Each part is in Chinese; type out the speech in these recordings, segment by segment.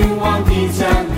朋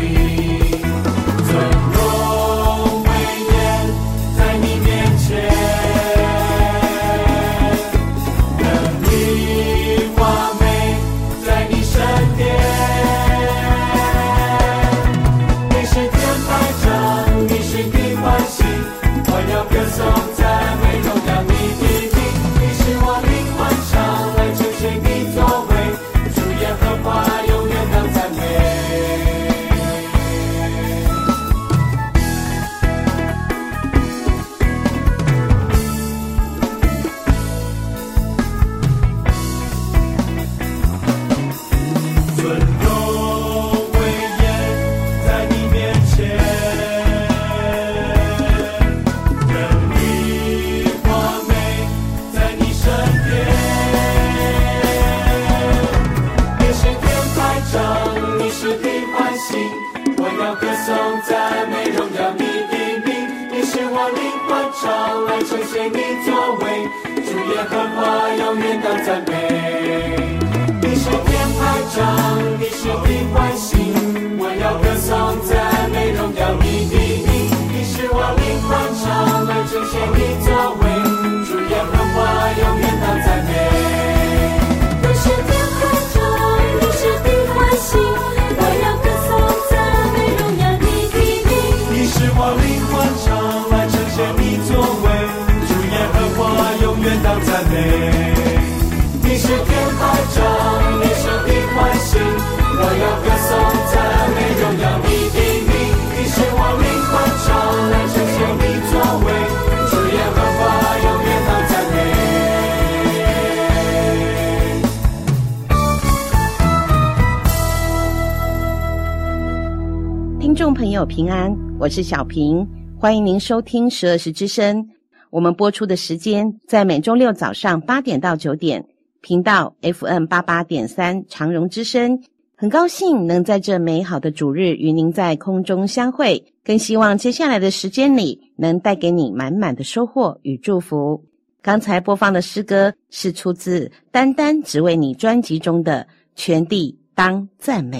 友平安，我是小平，欢迎您收听十二时之声。我们播出的时间在每周六早上八点到九点，频道 FM 八八点三长荣之声。很高兴能在这美好的主日与您在空中相会，更希望接下来的时间里能带给你满满的收获与祝福。刚才播放的诗歌是出自《单单只为你》专辑中的《全地当赞美》。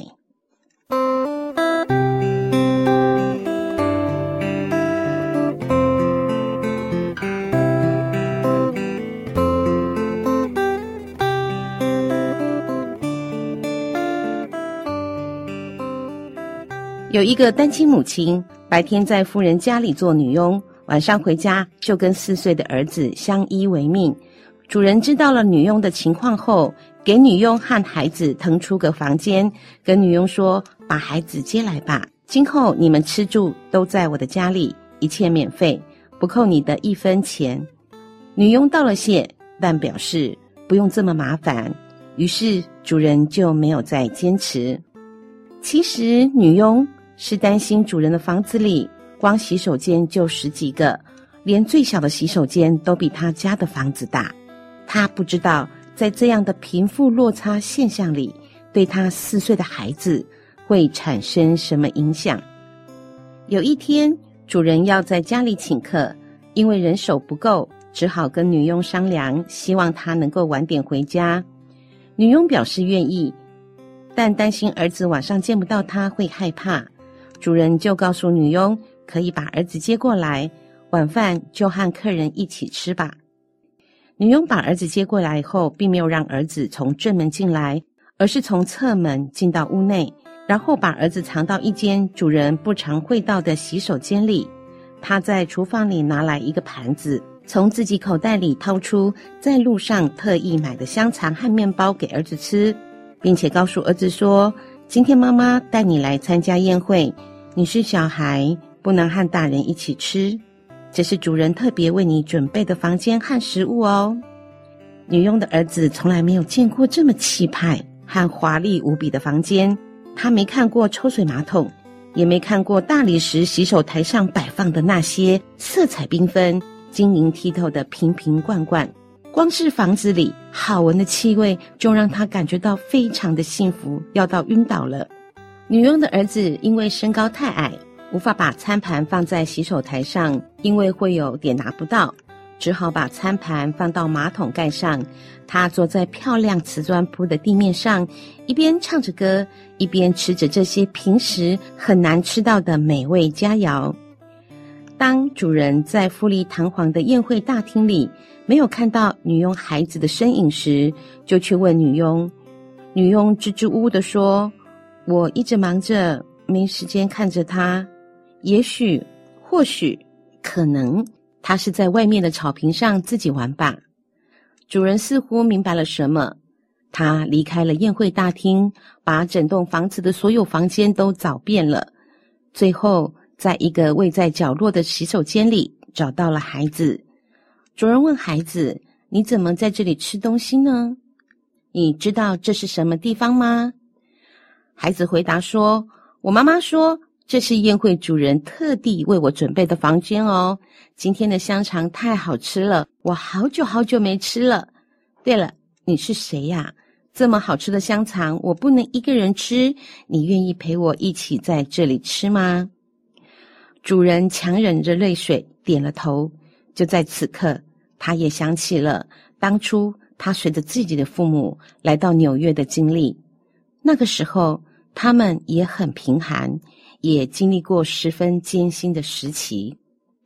有一个单亲母亲，白天在夫人家里做女佣，晚上回家就跟四岁的儿子相依为命。主人知道了女佣的情况后，给女佣和孩子腾出个房间，跟女佣说：“把孩子接来吧，今后你们吃住都在我的家里，一切免费，不扣你的一分钱。”女佣道了谢，但表示不用这么麻烦。于是主人就没有再坚持。其实女佣是担心主人的房子里光洗手间就十几个，连最小的洗手间都比他家的房子大。他不知道，在这样的贫富落差现象里，对他四岁的孩子会产生什么影响？有一天，主人要在家里请客，因为人手不够，只好跟女佣商量，希望她能够晚点回家。女佣表示愿意。但担心儿子晚上见不到她会害怕，主人就告诉女佣可以把儿子接过来，晚饭就和客人一起吃吧。女佣把儿子接过来以后，并没有让儿子从正门进来，而是从侧门进到屋内，然后把儿子藏到一间主人不常会到的洗手间里。她在厨房里拿来一个盘子，从自己口袋里掏出在路上特意买的香肠和面包给儿子吃。并且告诉儿子说：“今天妈妈带你来参加宴会，你是小孩，不能和大人一起吃。这是主人特别为你准备的房间和食物哦。”女佣的儿子从来没有见过这么气派和华丽无比的房间，他没看过抽水马桶，也没看过大理石洗手台上摆放的那些色彩缤纷、晶莹剔透的瓶瓶罐罐。光是房子里好闻的气味，就让他感觉到非常的幸福，要到晕倒了。女佣的儿子因为身高太矮，无法把餐盘放在洗手台上，因为会有点拿不到，只好把餐盘放到马桶盖上。他坐在漂亮瓷砖铺的地面上，一边唱着歌，一边吃着这些平时很难吃到的美味佳肴。当主人在富丽堂皇的宴会大厅里没有看到女佣孩子的身影时，就去问女佣。女佣支支吾吾地说：“我一直忙着，没时间看着他。也许，或许，可能，他是在外面的草坪上自己玩吧。”主人似乎明白了什么，他离开了宴会大厅，把整栋房子的所有房间都找遍了，最后。在一个位在角落的洗手间里，找到了孩子。主人问孩子：“你怎么在这里吃东西呢？你知道这是什么地方吗？”孩子回答说：“我妈妈说这是宴会主人特地为我准备的房间哦。今天的香肠太好吃了，我好久好久没吃了。对了，你是谁呀？这么好吃的香肠，我不能一个人吃，你愿意陪我一起在这里吃吗？”主人强忍着泪水点了头。就在此刻，他也想起了当初他随着自己的父母来到纽约的经历。那个时候，他们也很贫寒，也经历过十分艰辛的时期。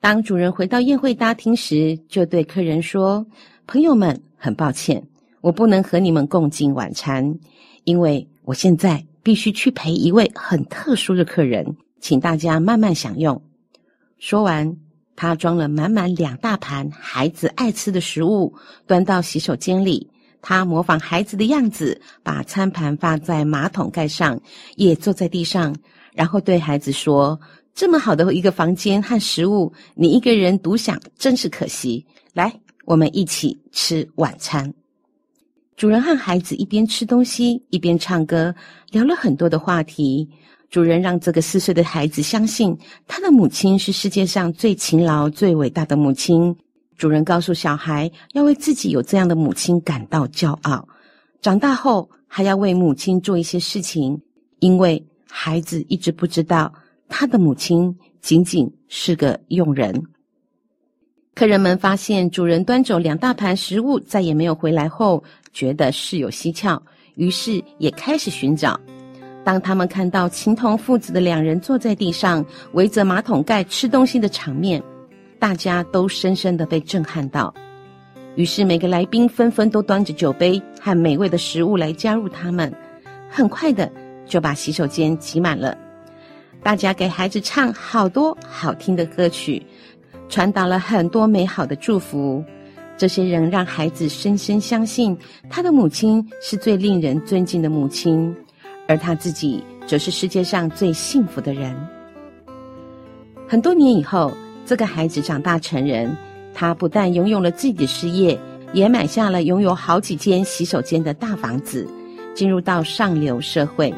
当主人回到宴会大厅时，就对客人说：“朋友们，很抱歉，我不能和你们共进晚餐，因为我现在必须去陪一位很特殊的客人，请大家慢慢享用。”说完，他装了满满两大盘孩子爱吃的食物，端到洗手间里。他模仿孩子的样子，把餐盘放在马桶盖上，也坐在地上，然后对孩子说：“这么好的一个房间和食物，你一个人独享，真是可惜。来，我们一起吃晚餐。”主人和孩子一边吃东西，一边唱歌，聊了很多的话题。主人让这个四岁的孩子相信，他的母亲是世界上最勤劳、最伟大的母亲。主人告诉小孩，要为自己有这样的母亲感到骄傲，长大后还要为母亲做一些事情，因为孩子一直不知道，他的母亲仅仅是个佣人。客人们发现主人端走两大盘食物，再也没有回来后，觉得事有蹊跷，于是也开始寻找。当他们看到情同父子的两人坐在地上围着马桶盖吃东西的场面，大家都深深的被震撼到。于是每个来宾纷纷都端着酒杯和美味的食物来加入他们，很快的就把洗手间挤满了。大家给孩子唱好多好听的歌曲，传达了很多美好的祝福。这些人让孩子深深相信，他的母亲是最令人尊敬的母亲。而他自己则是世界上最幸福的人。很多年以后，这个孩子长大成人，他不但拥有了自己的事业，也买下了拥有好几间洗手间的大房子，进入到上流社会。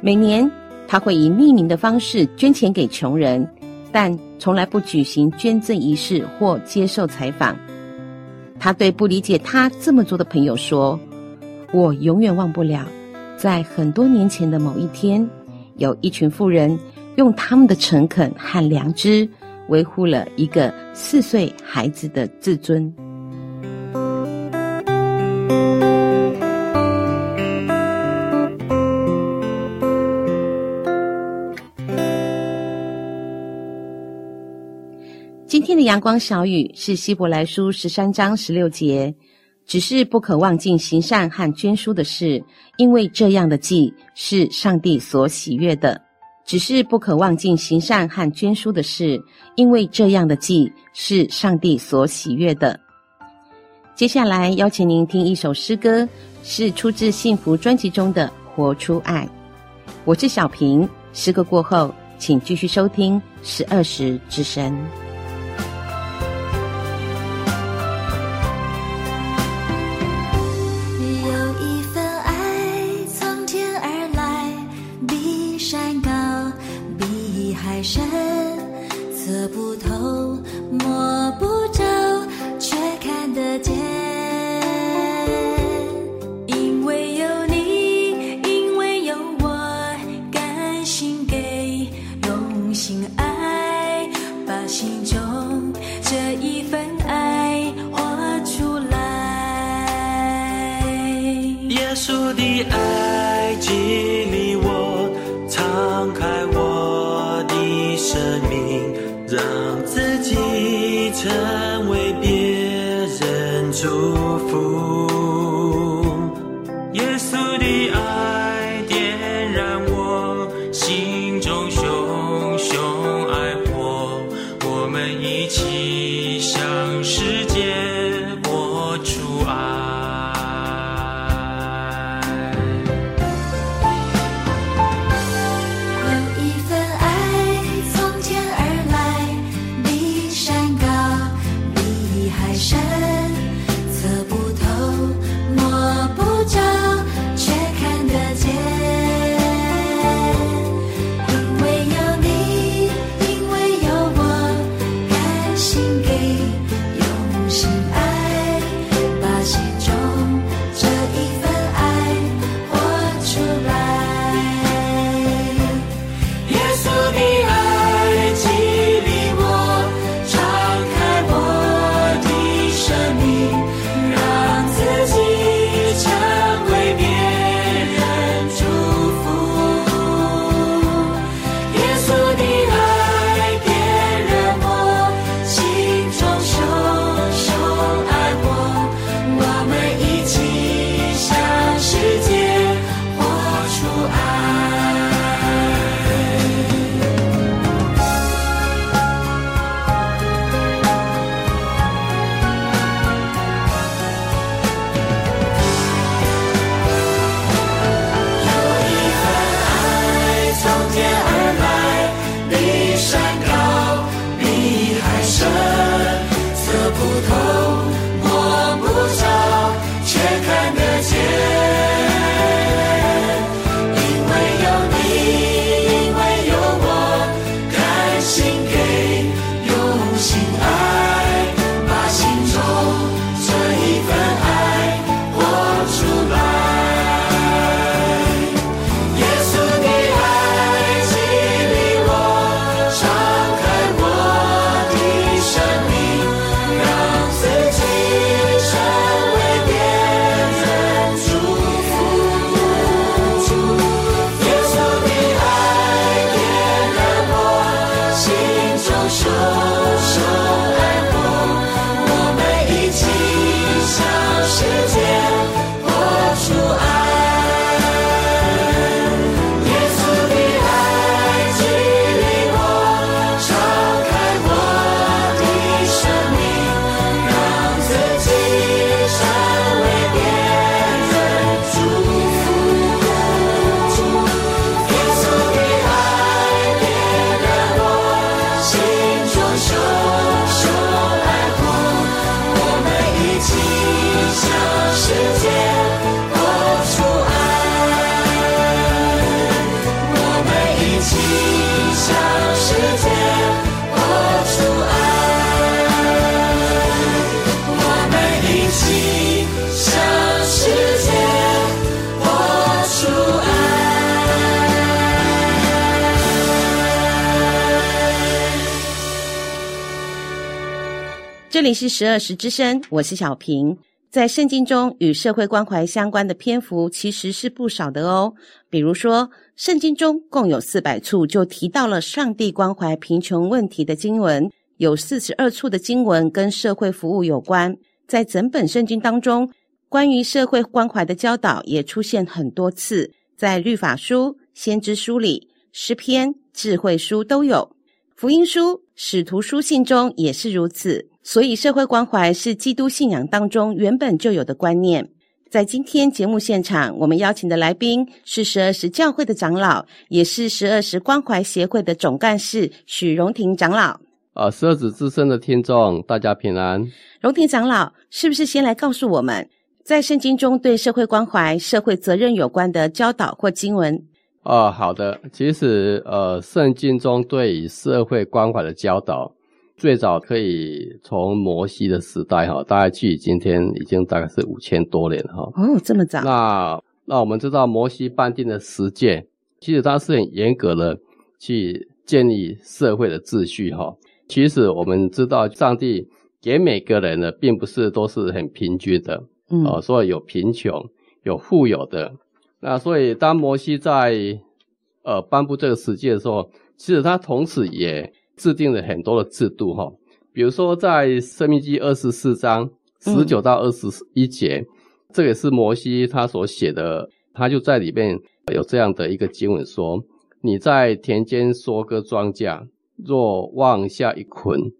每年，他会以匿名的方式捐钱给穷人，但从来不举行捐赠仪式或接受采访。他对不理解他这么做的朋友说：“我永远忘不了，在很多年前的某一天，有一群富人用他们的诚恳和良知，维护了一个四岁孩子的自尊。”今天的阳光小语是希伯来书十三章十六节，只是不可忘记行善和捐书的事，因为这样的祭是上帝所喜悦的。只是不可忘记行善和捐书的事，因为这样的祭是上帝所喜悦的。接下来邀请您听一首诗歌，是出自幸福专辑中的《活出爱》。我是小平，诗歌过后，请继续收听十二时之声。这里是十二时之声，我是小平。在圣经中，与社会关怀相关的篇幅其实是不少的哦。比如说，圣经中共有四百处就提到了上帝关怀贫穷问题的经文，有四十二处的经文跟社会服务有关。在整本圣经当中，关于社会关怀的教导也出现很多次，在律法书、先知书里、诗篇、智慧书都有，福音书、使徒书信中也是如此。所以，社会关怀是基督信仰当中原本就有的观念。在今天节目现场，我们邀请的来宾是十二时教会的长老，也是十二时关怀协会的总干事许荣廷长老。啊，十二子之声的听众，大家平安。荣廷长老，是不是先来告诉我们，在圣经中对社会关怀、社会责任有关的教导或经文？啊，好的。其实，呃，圣经中对于社会关怀的教导。最早可以从摩西的时代哈，大概距今天已经大概是五千多年哈。哦，这么早。那那我们知道摩西颁定的十诫，其实他是很严格的去建立社会的秩序哈。其实我们知道，上帝给每个人呢，并不是都是很平均的，嗯，哦，所以有贫穷，有富有的。那所以当摩西在呃颁布这个十诫的时候，其实他同时也。制定了很多的制度哈，比如说在《生命记》二十四章十九到二十一节，嗯，这也是摩西他所写的，他就在里面有这样的一个经文说：你在田间收割庄稼，若忘下一捆，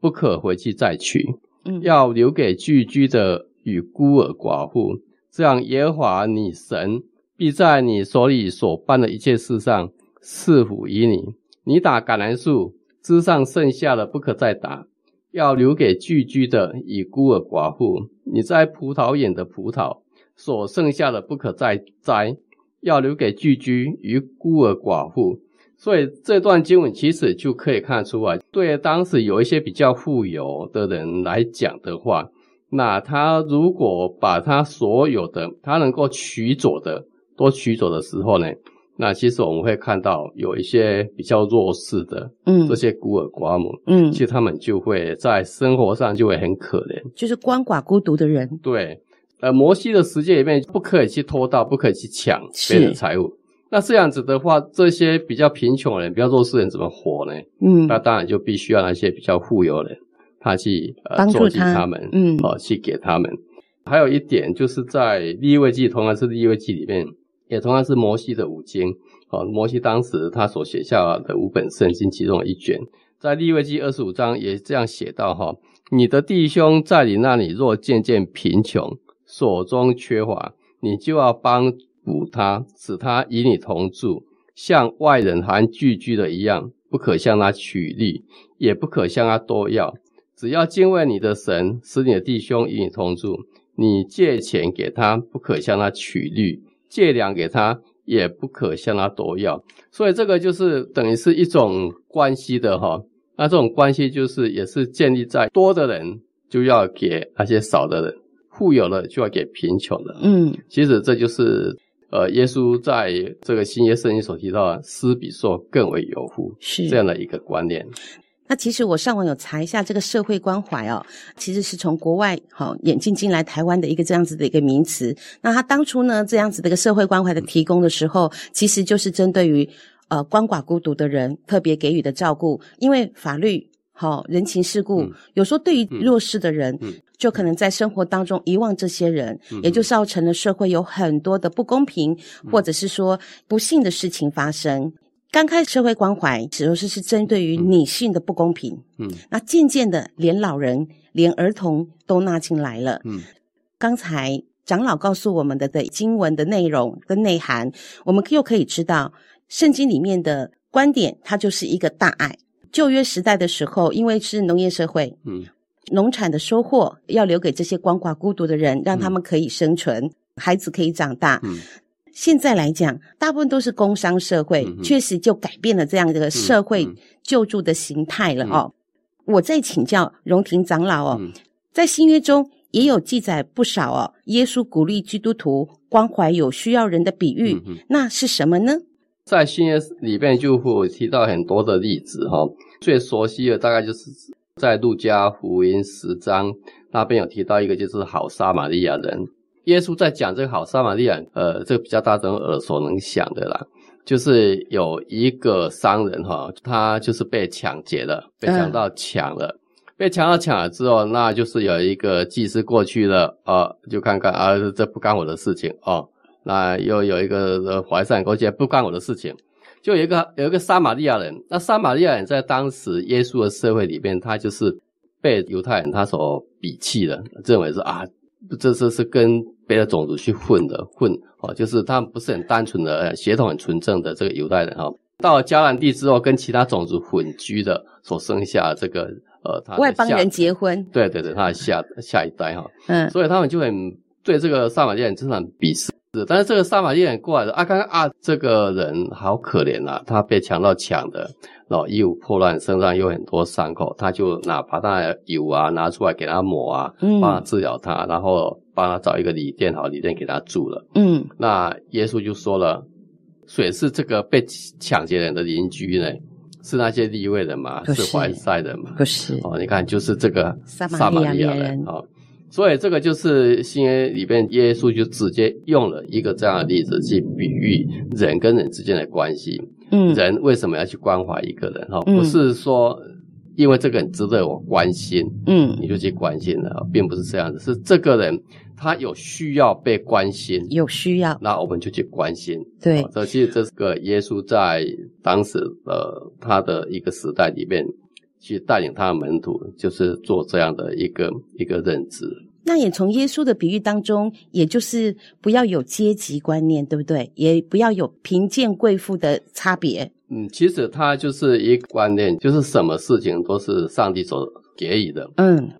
不可回去再取，嗯，要留给寄居的与孤儿寡妇，这样耶和华你神必在你手里所办的一切事上赐福于你。你打橄榄树。枝上剩下的不可再打，要留给聚居的与孤儿寡妇。你在葡萄园的葡萄所剩下的不可再摘，要留给聚居与孤儿寡妇。所以这段经文其实就可以看出啊，对当时有一些比较富有的人来讲的话，那他如果把他所有的他能够取走的都取走的时候呢，那其实我们会看到有一些比较弱势的，嗯，这些孤儿寡母，嗯，其实他们就会在生活上就会很可怜，就是鳏寡孤独的人。对，呃，摩西的世界里面不可以去偷盗，不可以去抢别人的财物。那这样子的话，这些比较贫穷的人、比较弱势的人怎么活呢？嗯，那当然就必须要那些比较富有的人，他去呃救济他们，嗯，哦、呃，去给他们。还有一点就是在利未记，同样是利未记里面。也同样是摩西的五经，哦，摩西当时他所写下的五本圣经其中的一卷，在利未记二十五章也这样写到哈，你的弟兄在你那里若渐渐贫穷，所中缺乏，你就要帮补他，使他与你同住，像外人和寄居的一样，不可向他取利，也不可向他多要，只要敬畏你的神，使你的弟兄与你同住，你借钱给他，不可向他取利。借粮给他，也不可向他多要，所以这个就是等于是一种关系的哈。那这种关系就是也是建立在多的人就要给那些少的人，富有了就要给贫穷的。嗯，其实这就是呃，耶稣在这个新约圣经所提到的“施比受更为有福”是这样的一个观念。那其实我上网有查一下这个社会关怀哦，其实是从国外好引进进来台湾的一个这样子的一个名词。那他当初呢，这样子的一个社会关怀的提供的时候，其实就是针对于呃鳏寡孤独的人特别给予的照顾，因为法律好人情世故，嗯、有时候对于弱势的人，嗯、就可能在生活当中遗忘这些人，嗯、也就造成了社会有很多的不公平，嗯、或者是说不幸的事情发生。刚开始社会关怀，主要是是针对于女性的不公平。嗯，那渐渐的，连老人、连儿童都纳进来了。嗯，刚才长老告诉我们的的经文的内容跟内涵，我们又可以知道，圣经里面的观点，它就是一个大爱。旧约时代的时候，因为是农业社会，嗯，农产的收获要留给这些鳏寡孤独的人，让他们可以生存，嗯、孩子可以长大。嗯。现在来讲，大部分都是工商社会，确实就改变了这样的一个社会救助的形态了哦。嗯、我再请教荣廷长老哦，嗯、在新约中也有记载不少哦，耶稣鼓励基督徒关怀有需要人的比喻，嗯、那是什么呢？在新约里面就会提到很多的例子哈、哦，最熟悉的大概就是在路加福音十章那边有提到一个，就是好撒玛利亚人。耶稣在讲这个好撒玛利亚，呃，这个比较大众耳熟能详的啦，就是有一个商人哈，他就是被抢劫了，被强盗抢了，被强盗抢了之后，那就是有一个祭司过去了，啊，就看看啊，这不干我的事情哦。那又有一个怀善过去，不干我的事情。就有一个有一个撒玛利亚人，那撒玛利亚人在当时耶稣的社会里边，他就是被犹太人他所鄙弃的，认为是啊，这是是跟别的种族去混的混哦，就是他们不是很单纯的血统很纯正的这个犹太人哈。到了迦南地之后，跟其他种族混居的所生下这个呃，他外邦人结婚，对对对，他的下下一代哈，嗯，所以他们就很对这个撒玛利亚人真的很鄙视。是，但是这个撒玛利亚人过来的啊，刚刚啊，这个人好可怜啊，他被强盗抢的，然后衣服破烂，身上有很多伤口，他就拿把他的油啊拿出来给他抹啊，帮他治疗他，然后帮他找一个旅店，好旅店给他住了。嗯，那耶稣就说了，谁是这个被抢劫人的邻居呢？是那些利未人吗？是怀赛人吗？不是。哦，你看，就是这个撒玛利亚人。哦。所以这个就是新约里边，耶稣就直接用了一个这样的例子去比喻人跟人之间的关系。嗯，人为什么要去关怀一个人？哈，不是说因为这个人值得我关心，嗯，你就去关心了，并不是这样子。是这个人他有需要被关心，有需要，那我们就去关心。对，这其实这是个耶稣在当时呃他的一个时代里面。去带领他的门徒，就是做这样的一个一个认知。那也从耶稣的比喻当中，也就是不要有阶级观念，对不对？也不要有贫贱贵妇的差别。嗯，其实他就是一个观念，就是什么事情都是上帝所给予的。嗯，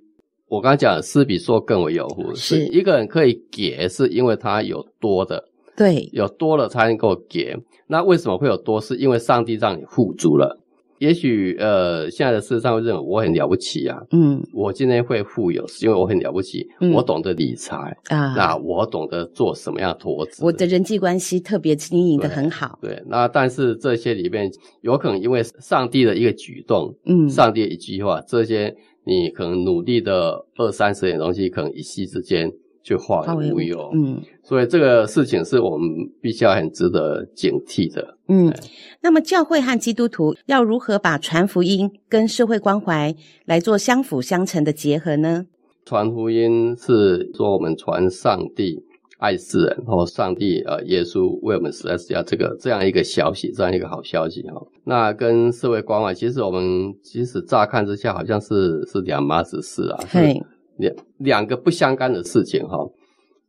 我刚才讲的施比受更为有福，是。一个人可以给，是因为他有多的，对，有多了才能够给。那为什么会有多？是因为上帝让你富足了。也许呃，现在的世上会认为我很了不起啊，嗯，我今天会富有，是因为我很了不起，嗯、我懂得理财啊，那我懂得做什么样的投资，我的人际关系特别经营的很好，对，对，那但是这些里面有可能因为上帝的一个举动，嗯，上帝的一句话，这些你可能努力的二三十点东西，可能一夕之间。就化为乌有，嗯，所以这个事情是我们必须要很值得警惕的，嗯。那么教会和基督徒要如何把传福音跟社会关怀来做相辅相成的结合呢？传福音是说我们传上帝爱世人，或上帝呃耶稣为我们死在十字架这个这样一个消息，这样一个好消息哈。那跟社会关怀，其实我们即使乍看之下好像是是两码子事啊，对。两两个不相干的事情哈，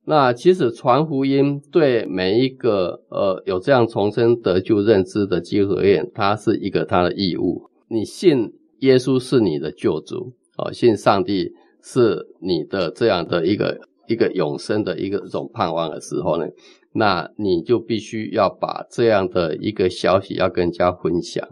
那其实传福音对每一个呃有这样重生得救认知的基督徒而言，它是一个他的义务。你信耶稣是你的救主，哦，信上帝是你的这样的一个一个永生的一个一种盼望的时候呢，那你就必须要把这样的一个消息要跟人家分享。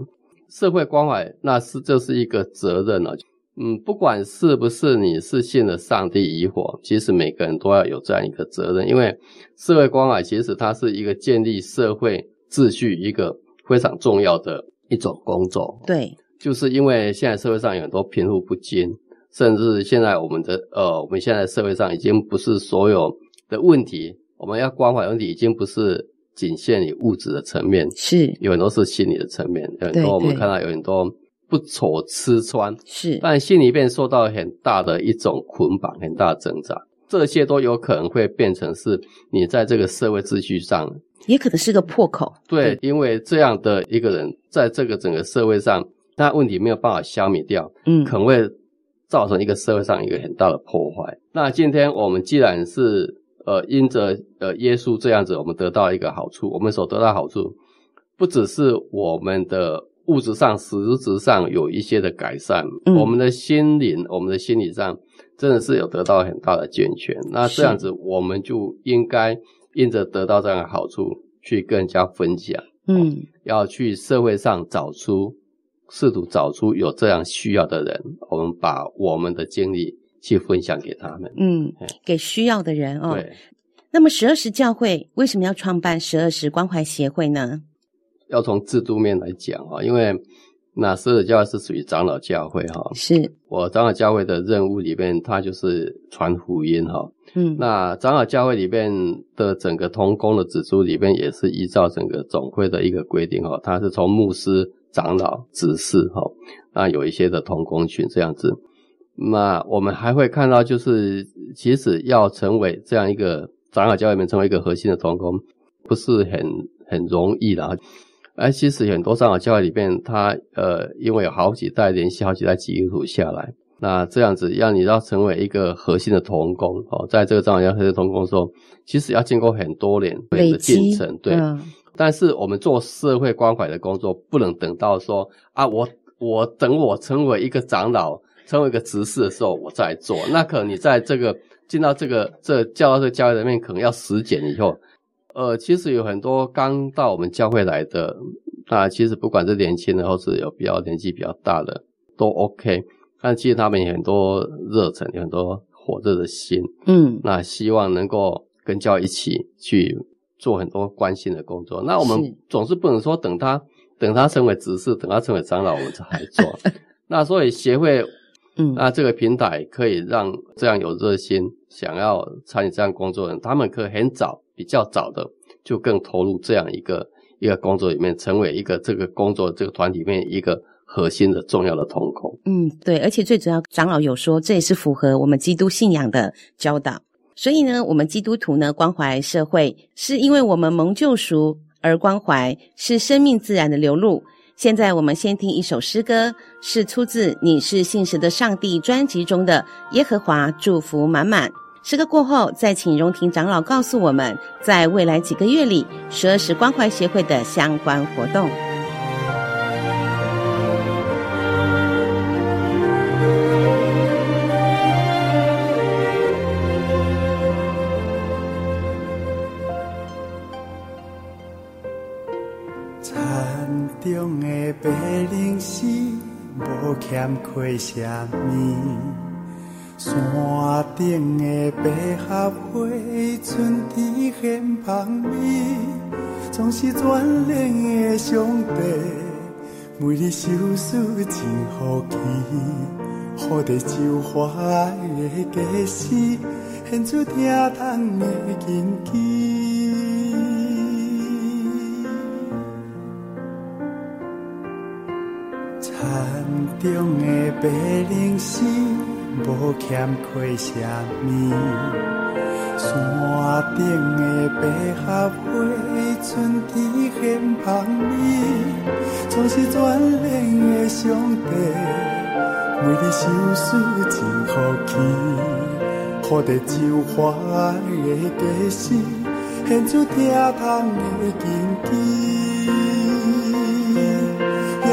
社会关怀，那是这是一个责任了。嗯，不管是不是你是信了上帝与否，其实每个人都要有这样一个责任，因为社会关怀其实它是一个建立社会秩序一个非常重要的一种工作。对，就是因为现在社会上有很多贫富不均，甚至现在我们的呃，我们现在社会上已经不是所有的问题，我们要关怀问题已经不是仅限于物质的层面，是。有很多是心理的层面，有很多我们看到有很多。不愁吃穿是，但心里面受到很大的一种捆绑，很大的挣扎，这些都有可能会变成是你在这个社会秩序上，也可能是个破口。对，对，因为这样的一个人在这个整个社会上，他问题没有办法消灭掉，嗯，可能会造成一个社会上一个很大的破坏。那今天我们既然是呃因着呃耶稣这样子，我们得到一个好处，我们所得到好处，不只是我们的。物质上、实质上有一些的改善，嗯，我们的心灵、我们的心理上真的是有得到很大的健全。那这样子，我们就应该因着得到这样的好处，去跟人家分享。嗯，要去社会上找出、试图找出有这样需要的人，我们把我们的经历去分享给他们。嗯，给需要的人哦。对。那么十二时教会为什么要创办十二时关怀协会呢？要从制度面来讲啊，因为那十二教会是属于长老教会哈，是我长老教会的任务里面，它就是传福音哈。嗯，那长老教会里面的整个同工的指出里面，也是依照整个总会的一个规定哈，它是从牧师、长老、执事哈，那有一些的同工群这样子。那我们还会看到，就是其实要成为这样一个长老教会里面成为一个核心的同工，不是很很容易的。而其实很多长老教会里面，他呃，因为有好几代连续好几代基督徒下来，那这样子让你要成为一个核心的童工哦，在这个长老教会的同工的时候，其实要经过很多年的进程，对。嗯、但是我们做社会关怀的工作，不能等到说啊，我我等我成为一个长老，成为一个执事的时候，我再做。那可能你在这个进到这个这教到这个教会里面，可能要实践以后。呃，其实有很多刚到我们教会来的，那其实不管是年轻的，或是有比较年纪比较大的，都 OK。但其实他们有很多热忱，有很多火热的心，嗯，那希望能够跟教一起去做很多关心的工作。那我们总是不能说等他等他成为执事，等他成为长老，我们才来做。那所以协会，嗯，那这个平台可以让这样有热心想要参与这样工作的人，他们可以很早。比较早的就更投入这样一个一个工作里面，成为一个这个工作这个团体里面一个核心的重要的瞳孔。嗯，对，而且最主要，长老有说这也是符合我们基督信仰的教导。所以呢，我们基督徒呢关怀社会，是因为我们蒙救赎而关怀，是生命自然的流露。现在我们先听一首诗歌，是出自《你是信实的上帝》专辑中的《耶和华祝福满满》。诗歌过后，再请荣婷长老告诉我们，在未来几个月里，十二时关怀协会的相关活动。欠亏虾米。山顶的百合花，春天献芳味，总是全能的上帝，每日收拾真福气，好地就花的果实，现出疼痛的根基。中的白灵丝。无欠亏什么，山顶的百合花，春天献芳味，总是全能的上帝，每日收拾真福气，好地就花的果实，献出疼痛的根基。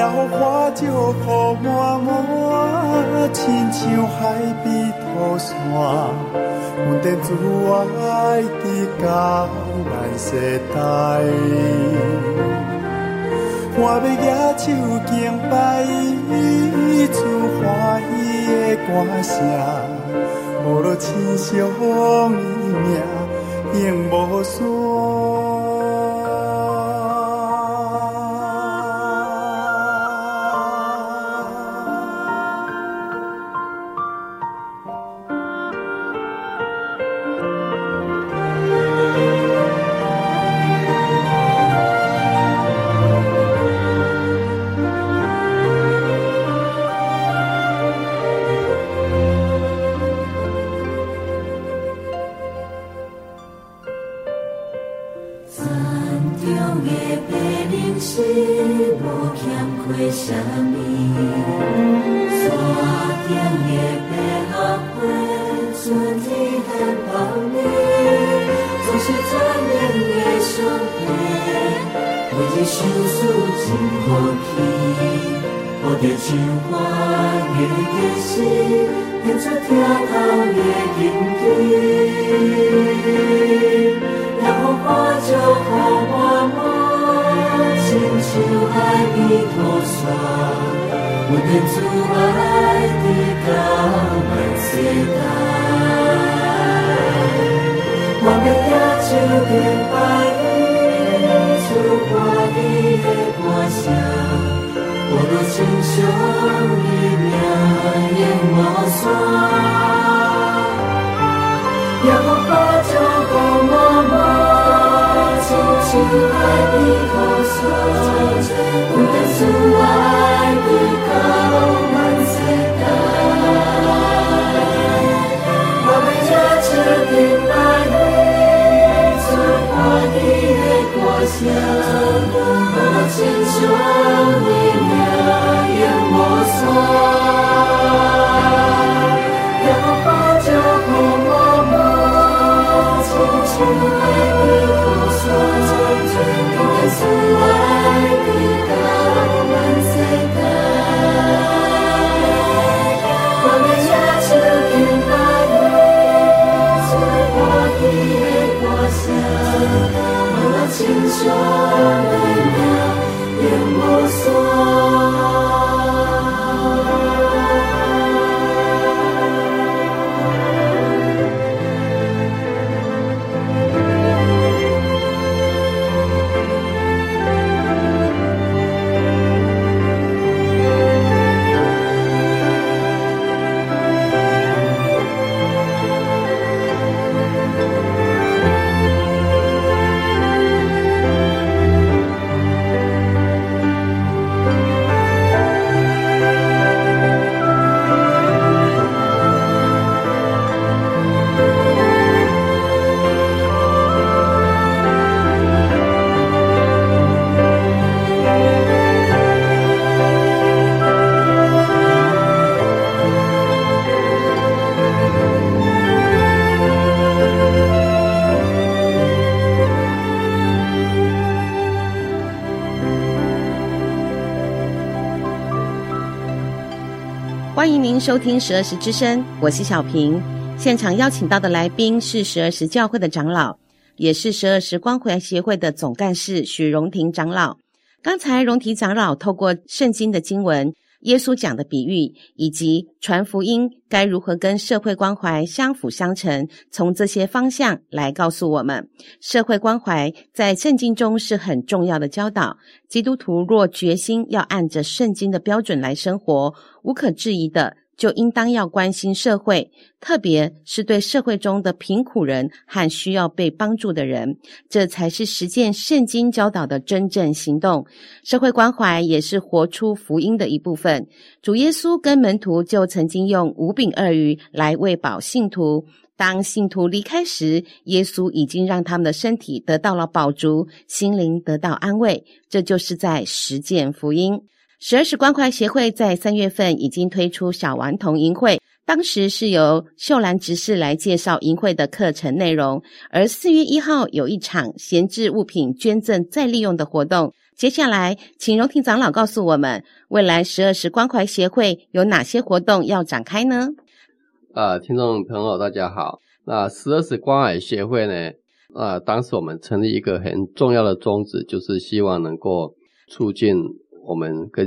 桃花石苦满满，亲像海边土山，稳定自爱的江南世代。我要举手敬拜，出欢喜的歌声，无论亲像伊命，永无千秋，你俩也莫错。散。欢迎您收听十二时之声，我是小平。现场邀请到的来宾是十二时教会的长老，也是十二时关怀协会的总干事许荣庭长老。刚才荣庭长老透过圣经的经文、耶稣讲的比喻，以及传福音该如何跟社会关怀相辅相成，从这些方向来告诉我们，社会关怀在圣经中是很重要的教导。基督徒若决心要按着圣经的标准来生活，无可置疑的，就应当要关心社会，特别是对社会中的贫苦人和需要被帮助的人，这才是实践圣经教导的真正行动。社会关怀也是活出福音的一部分。主耶稣跟门徒就曾经用五饼二鱼来喂饱信徒，当信徒离开时，耶稣已经让他们的身体得到了饱足，心灵得到安慰。这就是在实践福音。十二时关怀协会在三月份已经推出小顽童营会，当时是由秀兰执事来介绍营会的课程内容。而四月一号有一场闲置物品捐赠再利用的活动。接下来，请荣庭长老告诉我们，未来十二时关怀协会有哪些活动要展开呢？啊，听众朋友大家好。那十二时关怀协会呢？啊，当时我们成立一个很重要的宗旨，就是希望能够促进。我们跟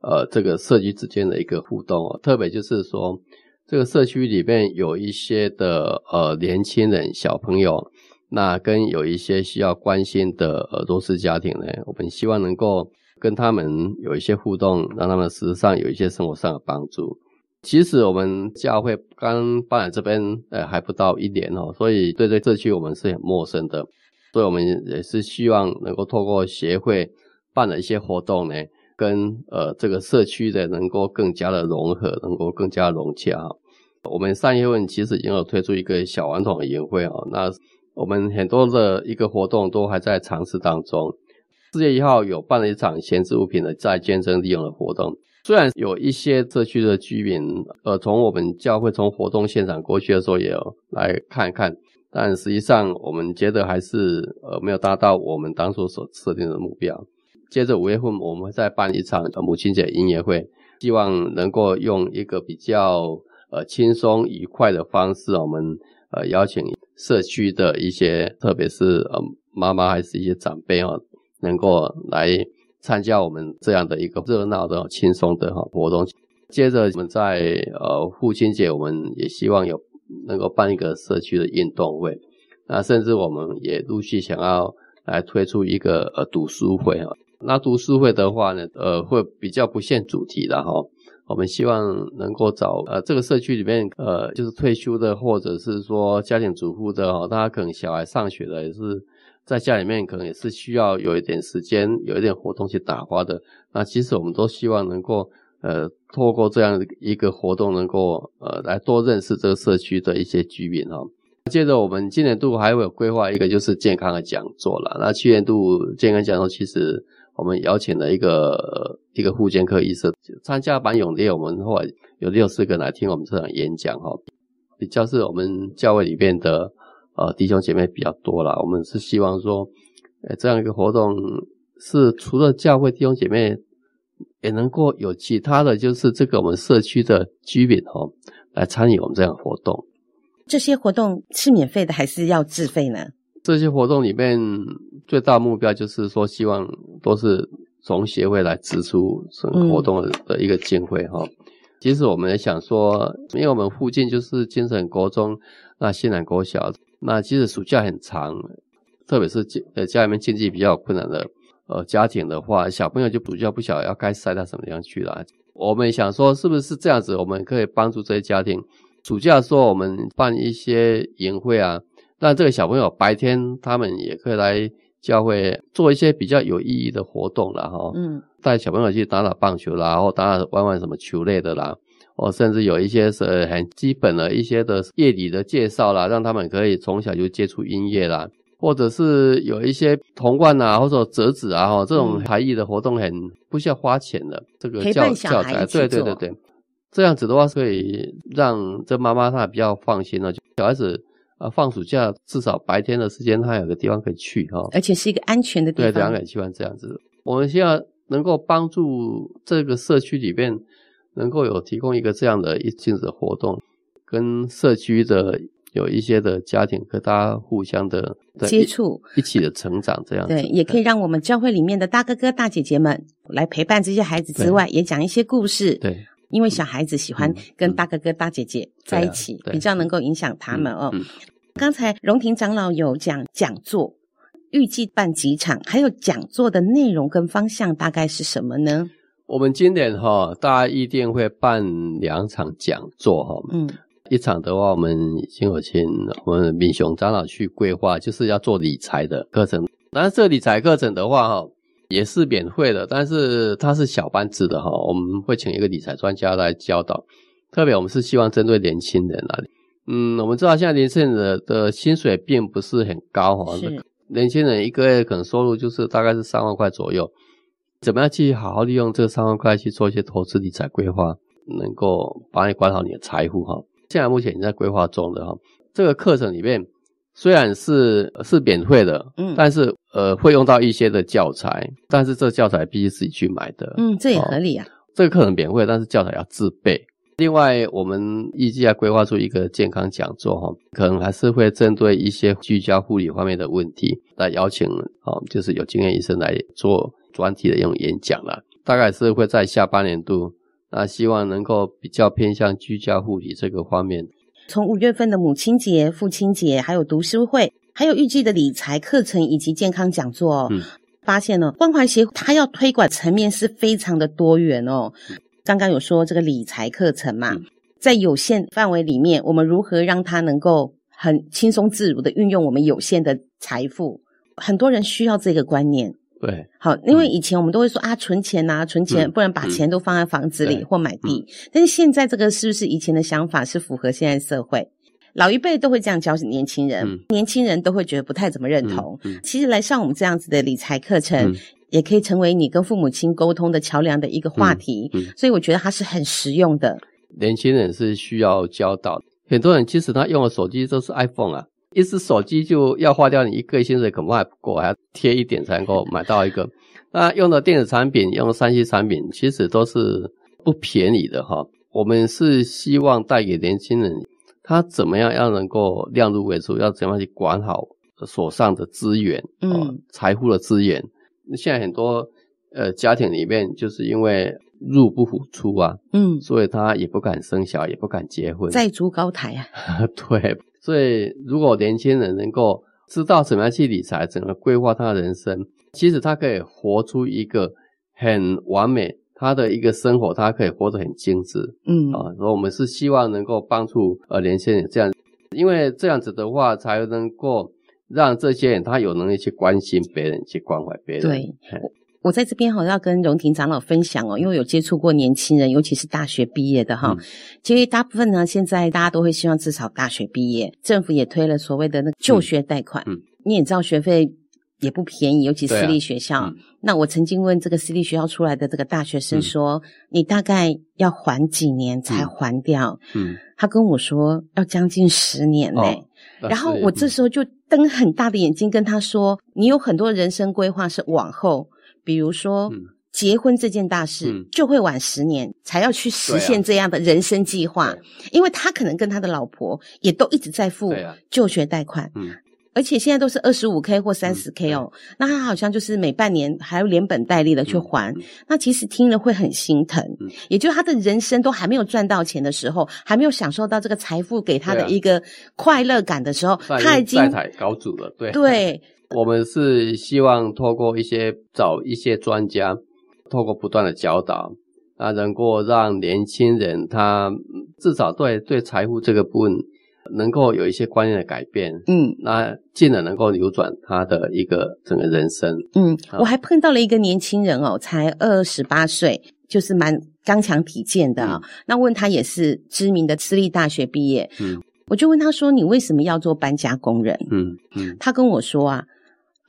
呃这个社区之间的一个互动哦，特别就是说，这个社区里面有一些的呃年轻人小朋友，那跟有一些需要关心的呃弱势家庭呢，我们希望能够跟他们有一些互动，让他们实上有一些生活上的帮助。其实我们教会刚搬来这边呃还不到一年哦，所以对这社区我们是很陌生的，所以我们也是希望能够透过协会。办了一些活动呢，跟呃这个社区的能够更加的融合，能够更加融洽。我们三月份其实已经有推出一个小顽童的营会啊，那我们很多的一个活动都还在尝试当中。四月一号有办了一场闲置物品的再捐赠利用的活动，虽然有一些社区的居民呃从我们教会从活动现场过去的时候也有来看一看，但实际上我们觉得还是呃没有达到我们当初所设定的目标。接着五月份，我们再办一场母亲节音乐会，希望能够用一个比较呃轻松愉快的方式，我们呃邀请社区的一些，特别是呃妈妈还是一些长辈哦，能够来参加我们这样的一个热闹的、轻松的哈活动。接着我们在呃父亲节，我们也希望有能够办一个社区的运动会，那甚至我们也陆续想要来推出一个呃读书会啊。那读书会的话呢，呃，会比较不限主题的哈。我们希望能够找呃这个社区里面呃就是退休的或者是说家庭主妇的哈，大家可能小孩上学的也是在家里面可能也是需要有一点时间有一点活动去打发的。那其实我们都希望能够呃透过这样一个活动，能够呃来多认识这个社区的一些居民哈。接着我们今年度还会有规划一个就是健康的讲座了。那去年度健康讲座其实。我们邀请了一个一个复健科医生参加蛮踊跃，我们后来有六四个来听我们这场演讲哈，比较是我们教会里面的呃弟兄姐妹比较多啦。我们是希望说，呃这样一个活动是除了教会弟兄姐妹，也能够有其他的就是这个我们社区的居民哈来参与我们这样活动。这些活动是免费的还是要自费呢？这些活动里面最大目标就是说，希望都是从协会来支出活动的一个经费哈。其实我们也想说，因为我们附近就是精神国中、那西南国小，那其实暑假很长，特别是家呃家里面经济比较困难的呃家庭的话，小朋友就比较不晓得要该塞到什么地方去了。我们想说，是不是这样子，我们可以帮助这些家庭？暑假的时候，我们办一些营会啊。那这个小朋友白天他们也可以来教会做一些比较有意义的活动了，哈，嗯，带小朋友去打打棒球啦，然后打打玩玩什么球类的啦，哦，甚至有一些是很基本的一些的乐理的介绍啦，让他们可以从小就接触音乐啦，或者是有一些童玩啊，或者折纸啊，哈，这种才艺的活动很不需要花钱的，这个教教材，对对对对，这样子的话是可以让这妈妈她比较放心了，小孩子。啊，放暑假至少白天的时间，他有个地方可以去哈，而且是一个安全的地方。对，两个人喜欢这样子。我们希望能够帮助这个社区里面能够有提供一个这样的一性质活动，跟社区的有一些的家庭和大家互相的接触，一起的成长这样子。对，也可以让我们教会里面的大哥哥大姐姐们来陪伴这些孩子之外，也讲一些故事。对，因为小孩子喜欢跟大哥哥大姐姐在一起，比较能够影响他们哦。刚才荣廷长老有讲讲座，预计办几场？还有讲座的内容跟方向大概是什么呢？我们今年哈，大家一定会办两场讲座哈。嗯，一场的话，我们已经有请我们敏雄长老去规划，就是要做理财的课程。但是这理财课程的话哈，也是免费的，但是它是小班制的哈。我们会请一个理财专家来教导，特别我们是希望针对年轻人啊。嗯，我们知道现在年轻人的的薪水并不是很高哈，年轻人一个月可能收入就是大概是三万块左右，怎么样去好好利用这三万块去做一些投资理财规划，能够帮你管好你的财富哈。现在目前你在规划中的哈，这个课程里面虽然是是免费的，嗯，但是呃会用到一些的教材，但是这教材必须自己去买的，嗯，这也合理啊。这个课程免费，但是教材要自备。另外，我们预计要规划出一个健康讲座，哈，可能还是会针对一些居家护理方面的问题来邀请，哦，就是有经验医生来做专题的这种演讲啦。大概是会在下半年度，那希望能够比较偏向居家护理这个方面。从五月份的母亲节、父亲节，还有读书会，还有预计的理财课程以及健康讲座，嗯，发现呢，关怀协会它要推广层面是非常的多元哦。刚刚有说这个理财课程嘛，在有限范围里面，我们如何让它能够很轻松自如的运用我们有限的财富？很多人需要这个观念。对，好，因为以前我们都会说啊，存钱呐，存钱，不然把钱都放在房子里或买地。但是现在这个是不是以前的想法是符合现在社会？老一辈都会这样教年轻人，年轻人都会觉得不太怎么认同。其实来上我们这样子的理财课程。也可以成为你跟父母亲沟通的桥梁的一个话题，所以我觉得它是很实用的。年轻人是需要教导，很多人其实他用的手机都是 iPhone 啊，一只手机就要花掉你一个月薪水，恐怕还不够，还要贴一点才能够买到一个。那用的电子产品，用的 3C 产品，其实都是不便宜的哈。我们是希望带给年轻人，他怎么样要能够量入为出，要怎么样去管好手上的资源，嗯，财富的资源。现在很多呃家庭里面，就是因为入不敷出啊，嗯，所以他也不敢生小孩，也不敢结婚，债筑高台啊。对，所以如果年轻人能够知道怎么样去理财，怎么规划他的人生，其实他可以活出一个很完美，他的一个生活，他可以活得很精致。嗯啊，所以我们是希望能够帮助呃年轻人这样，因为这样子的话才能够让这些人他有能力去关心别人，去关怀别人。对。我在这边好像要跟荣婷长老分享哦，因为有接触过年轻人，尤其是大学毕业的哈。其实大部分呢，现在大家都会希望至少大学毕业，政府也推了所谓的那个就学贷款。嗯，你也知道学费也不便宜，尤其私立学校。嗯，那我曾经问这个私立学校出来的这个大学生说：“你大概要还几年才还掉？”嗯，他跟我说要将近十年呢。然后我这时候就瞪很大的眼睛跟他说：“你有很多人生规划是往后。”比如说，结婚这件大事，嗯、就会晚十年才要去实现这样的人生计划，啊、因为他可能跟他的老婆也都一直在付就学贷款，嗯、而且现在都是二十五 K 或三十 K 哦，嗯、那他好像就是每半年还要连本带利的去还，嗯、那其实听了会很心疼，嗯、也就是他的人生都还没有赚到钱的时候，还没有享受到这个财富给他的一个快乐感的时候，啊、他已经债台高祖了，对。对。我们是希望透过一些找一些专家，透过不断的教导，啊，能够让年轻人他至少对对财富这个部分能够有一些观念的改变，嗯，那进而能够扭转他的一个整个人生。嗯，我还碰到了一个年轻人哦，才二十八岁，就是蛮刚强体健的啊、哦。嗯、那问他也是知名的私立大学毕业，嗯，我就问他说：“你为什么要做搬家工人？”嗯嗯，嗯他跟我说啊。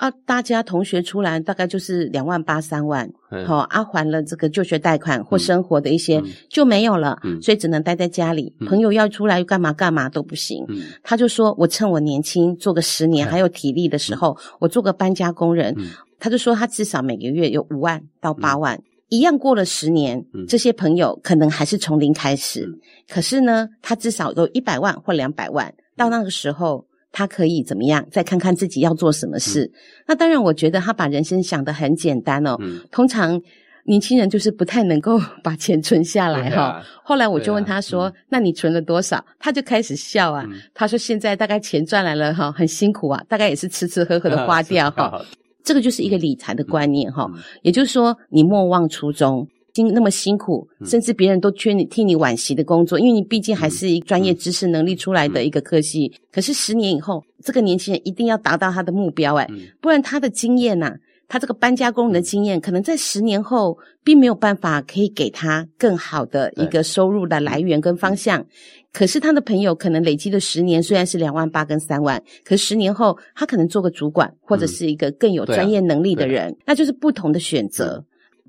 啊，大家同学出来大概就是两万八三万，好、嗯，阿、啊、还了这个就学贷款或生活的一些、嗯、就没有了，嗯、所以只能待在家里。嗯、朋友要出来干嘛干嘛都不行。嗯、他就说：“我趁我年轻做个十年还有体力的时候，嗯、我做个搬家工人。嗯”他就说他至少每个月有五万到八万，嗯、一样过了十年，嗯、这些朋友可能还是从零开始，嗯、可是呢，他至少有一百万或两百万，到那个时候。他可以怎么样？再看看自己要做什么事。嗯、那当然，我觉得他把人生想得很简单哦。嗯、通常年轻人就是不太能够把钱存下来哈。啊、后来我就问他说：“啊嗯、那你存了多少？”他就开始笑啊。嗯、他说：“现在大概钱赚来了哈，很辛苦啊，大概也是吃吃喝喝的花掉哈。啊”这个就是一个理财的观念哈。嗯、也就是说，你莫忘初衷。辛那么辛苦，甚至别人都劝你替你惋惜的工作，因为你毕竟还是一个专业知识能力出来的一个科系。可是十年以后，这个年轻人一定要达到他的目标，哎，不然他的经验呐，他这个搬家工人的经验，可能在十年后并没有办法可以给他更好的一个收入的来源跟方向。可是他的朋友可能累积了十年，虽然是两万八跟三万，可十年后他可能做个主管或者是一个更有专业能力的人，那就是不同的选择。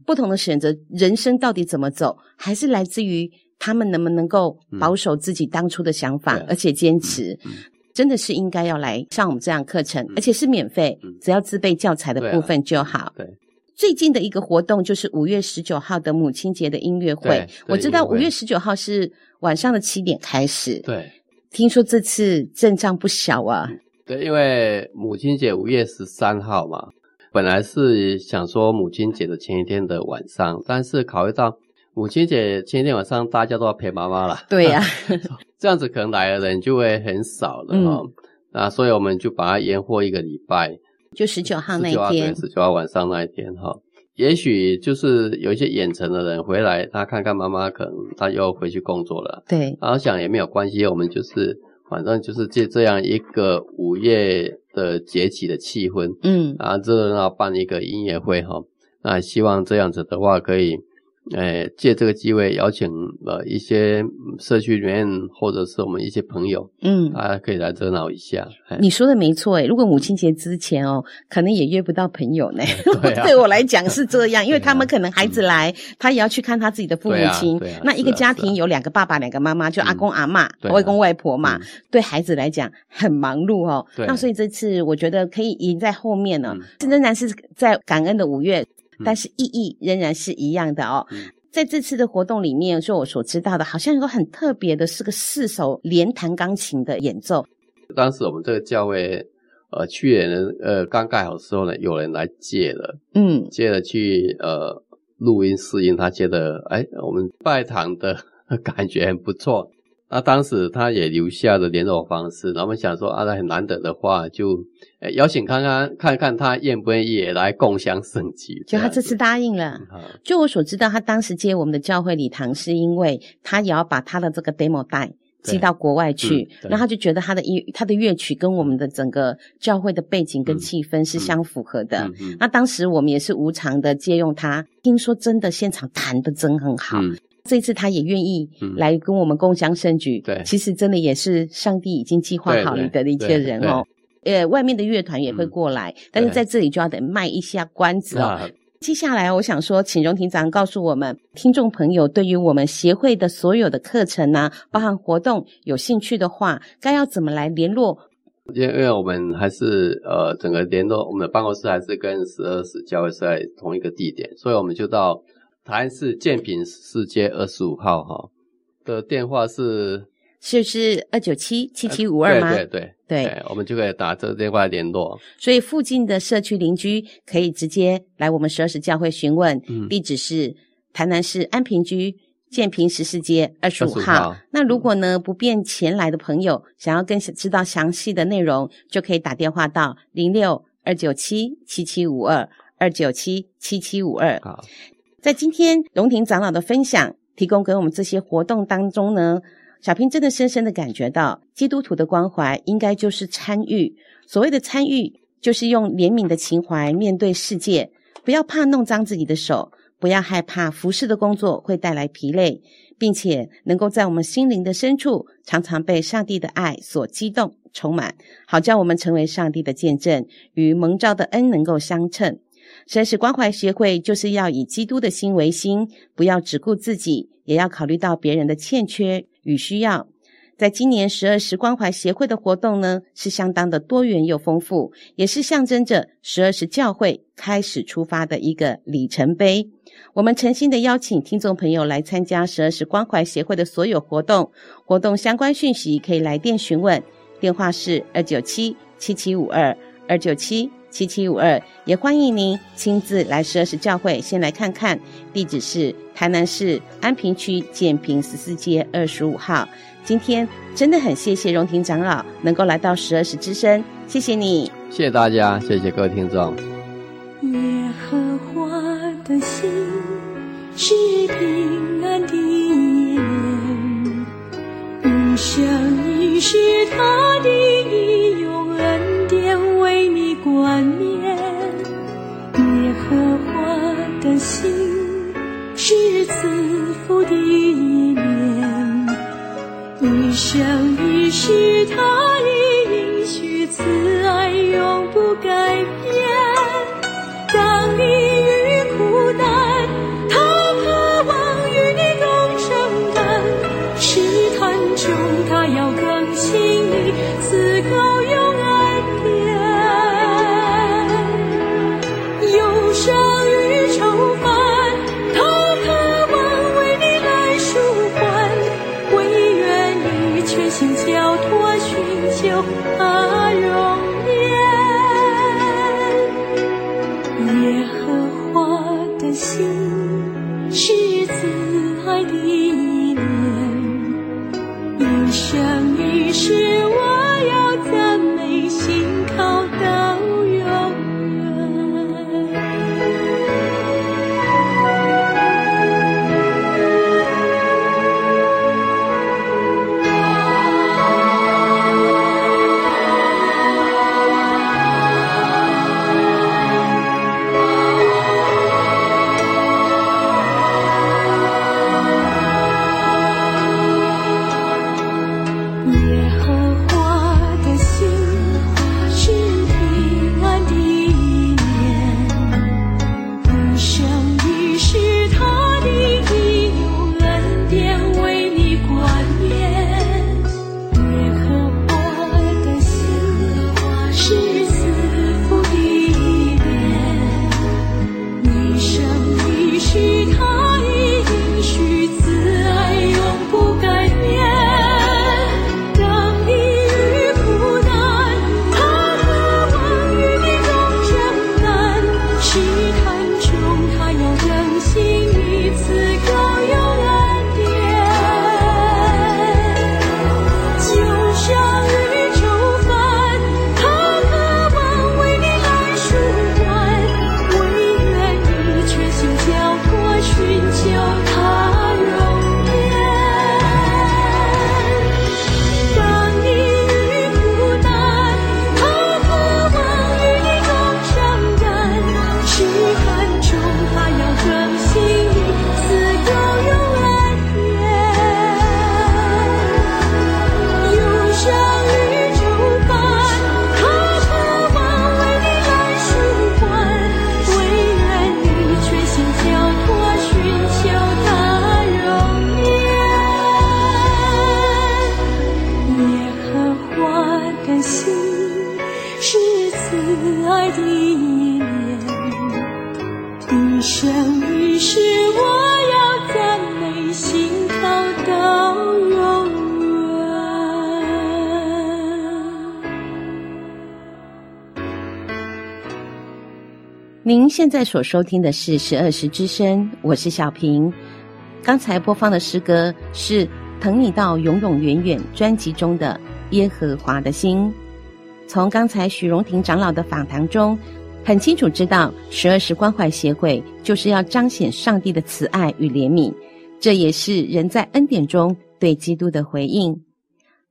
不同的选择，人生到底怎么走，还是来自于他们能不能够保守自己当初的想法，嗯、而且坚持。嗯、真的是应该要来上我们这样课程，嗯、而且是免费，嗯、只要自备教材的部分就好。对，对，最近的一个活动就是五月十九号的母亲节的音乐会。我知道五月十九号是晚上的七点开始。对，听说这次阵仗不小啊。对，因为母亲节五月十三号嘛。本来是想说母亲节的前一天的晚上，但是考虑到母亲节前一天晚上大家都要陪妈妈了，对呀、啊，这样子可能来的人就会很少了哈。嗯、那所以我们就把它延后一个礼拜，就十九号那一天，十九号晚上那一天哈。也许就是有一些远程的人回来，他看看妈妈，可能他又回去工作了。对，然后想也没有关系，我们就是反正就是借这样一个午夜。的节气的气氛，嗯，啊，这要办一个音乐会哈，那希望这样子的话可以。诶，借这个机会邀请呃一些社区里面或者是我们一些朋友，嗯，大家可以来热闹一下。你说的没错诶，如果母亲节之前哦，可能也约不到朋友呢。对，啊、对我来讲是这样，因为他们可能孩子来，啊、他也要去看他自己的父母亲。啊啊、那一个家庭有两个爸爸、两个妈妈，就阿公阿妈、嗯、外公外婆嘛，嗯、对孩子来讲很忙碌哦。那所以这次我觉得可以赢在后面呢，嗯、仍然是在感恩的五月。但是意义仍然是一样的哦。嗯、在这次的活动里面，就我所知道的，好像有个很特别的，是个四手连弹钢琴的演奏。当时我们这个教会，呃，去年呃刚盖好的时候呢，有人来借了，嗯，借了去呃录音试音，他觉得哎，我们拜堂的 感觉很不错。那当时他也留下了联络方式，然后我们想说啊，那很难得的话，就诶邀请看看看看他愿不愿意也来共享盛举。就他这次答应了。就我所知道，他当时接我们的教会礼堂，是因为他也要把他的这个 demo 带寄到国外去，然后他就觉得他的乐他的乐曲跟我们的整个教会的背景跟气氛是相符合的。嗯嗯、那当时我们也是无偿的借用他，听说真的现场弹的真很好。嗯这次他也愿意来跟我们共襄盛举，对，其实真的也是上帝已经计划好了的一些人哦。呃，外面的乐团也会过来，但是在这里就要得卖一下关子哦。接下来我想说，请荣庭长告诉我们听众朋友，对于我们协会的所有的课程呢，包含活动，有兴趣的话，该要怎么来联络？因为我们还是呃，整个联络我们的办公室还是跟十二时教会是在同一个地点，所以我们就到。台南市建平十四街二十五号哈的电话是，是不是二九七七七五二吗？对对对对，我们就可以打这个电话联络。所以附近的社区邻居可以直接来我们十二时教会询问，嗯、地址是台南市安平区建平十四街二十五号。那如果呢不便前来的朋友，想要更知道详细的内容，就可以打电话到零六二九七七七五二二九七七七五二。在今天荣庭长老的分享，提供给我们这些活动当中呢，小平真的深深的感觉到，基督徒的关怀应该就是参与。所谓的参与，就是用怜悯的情怀面对世界，不要怕弄脏自己的手，不要害怕服侍的工作会带来疲累，并且能够在我们心灵的深处，常常被上帝的爱所激动、充满，好叫我们成为上帝的见证，与蒙召的恩能够相称。十二时关怀协会就是要以基督的心为心，不要只顾自己，也要考虑到别人的欠缺与需要。在今年十二时关怀协会的活动呢，是相当的多元又丰富，也是象征着十二时教会开始出发的一个里程碑。我们诚心的邀请听众朋友来参加十二时关怀协会的所有活动，活动相关讯息可以来电询问，电话是二九七七七五二二九七。七七五二，也欢迎您亲自来十二时教会，先来看看。地址是台南市安平区建平十四街二十五号。今天真的很谢谢荣庭长老能够来到十二时之声，谢谢你，谢谢大家，谢谢各位听众。耶和华的心是平安的盐，余生已是他的义，用恩典观念。耶和华的心是赐福的一面，一生一世他的应许慈爱永不改变。在所收听的是十二时之声，我是小平。刚才播放的诗歌是《疼你到永永远远》专辑中的《耶和华的心》。从刚才许荣庭长老的访谈中，很清楚知道十二时关怀协会就是要彰显上帝的慈爱与怜悯，这也是人在恩典中对基督的回应。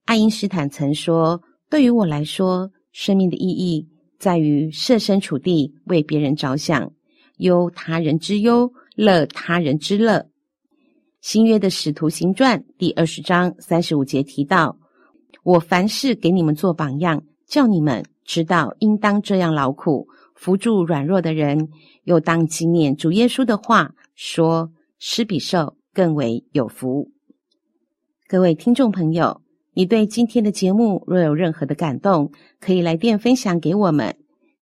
爱因斯坦曾说：“对于我来说，生命的意义在于设身处地为别人着想，忧他人之忧，乐他人之乐。”新约的使徒行传第二十章三十五节提到：“我凡事给你们做榜样，叫你们知道应当这样劳苦。”扶助软弱的人，又当纪念主耶稣的话说：“施比受更为有福。”各位听众朋友，你对今天的节目若有任何的感动，可以来电分享给我们，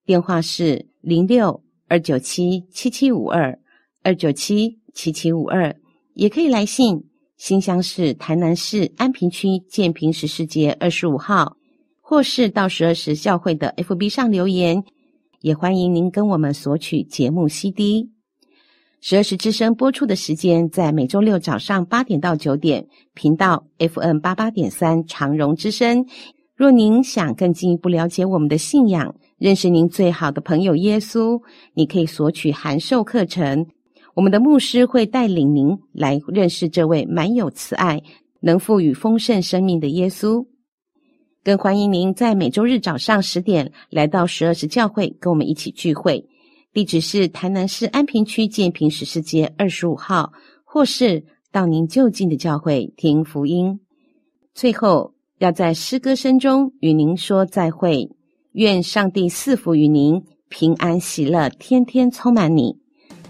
电话是零六二九七七七五二二九七七七五二，也可以来信，新乡市台南市安平区建平十四街二十五号，或是到十二时教会的 FB 上留言。也欢迎您跟我们索取节目 CD。十二时之声播出的时间在每周六早上八点到九点，频道 FM 八八点三长荣之声。若您想更进一步了解我们的信仰，认识您最好的朋友耶稣，你可以索取函授课程。我们的牧师会带领您来认识这位满有慈爱、能赋予丰盛生命的耶稣。更欢迎您在每周日早上十点来到十二时教会，跟我们一起聚会。地址是台南市安平区建平十四街二十五号，或是到您就近的教会听福音。最后，要在诗歌声中与您说再会。愿上帝赐福于您，平安喜乐，天天充满你。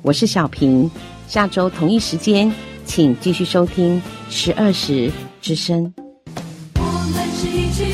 我是小平，下周同一时间，请继续收听十二时之声。我们是一群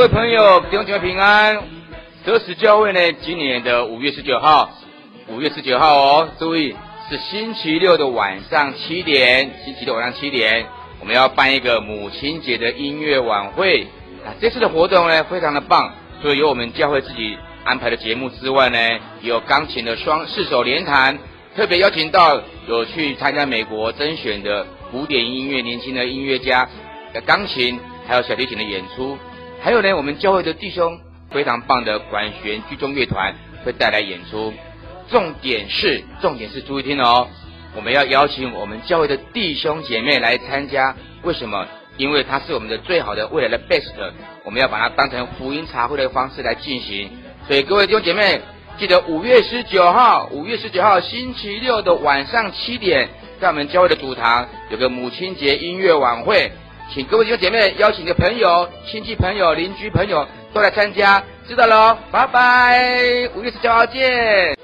各位朋友，弟兄姐妹平安。德时教会呢，今年的五月十九号，五月十九号哦，注意是星期六的晚上七点，星期六晚上七点，我们要办一个母亲节的音乐晚会。啊，这次的活动呢，非常的棒，除了有我们教会自己安排的节目之外呢，有钢琴的双四手联弹，特别邀请到有去参加美国甄选的古典音乐年轻的音乐家的钢琴，还有小提琴的演出。还有呢，我们教会的弟兄非常棒的管弦剧中乐团会带来演出。重点是，重点是注意听哦，我们要邀请我们教会的弟兄姐妹来参加。为什么？因为他是我们的最好的未来的 best，我们要把它当成福音茶会的方式来进行。所以各位弟兄姐妹，记得五月十九号，五月十九号星期六的晚上七点，在我们教会的主堂有个母亲节音乐晚会。请各位弟姐妹邀请你的朋友、亲戚朋友、邻居朋友都来参加，知道喽，拜拜，五月十九号见。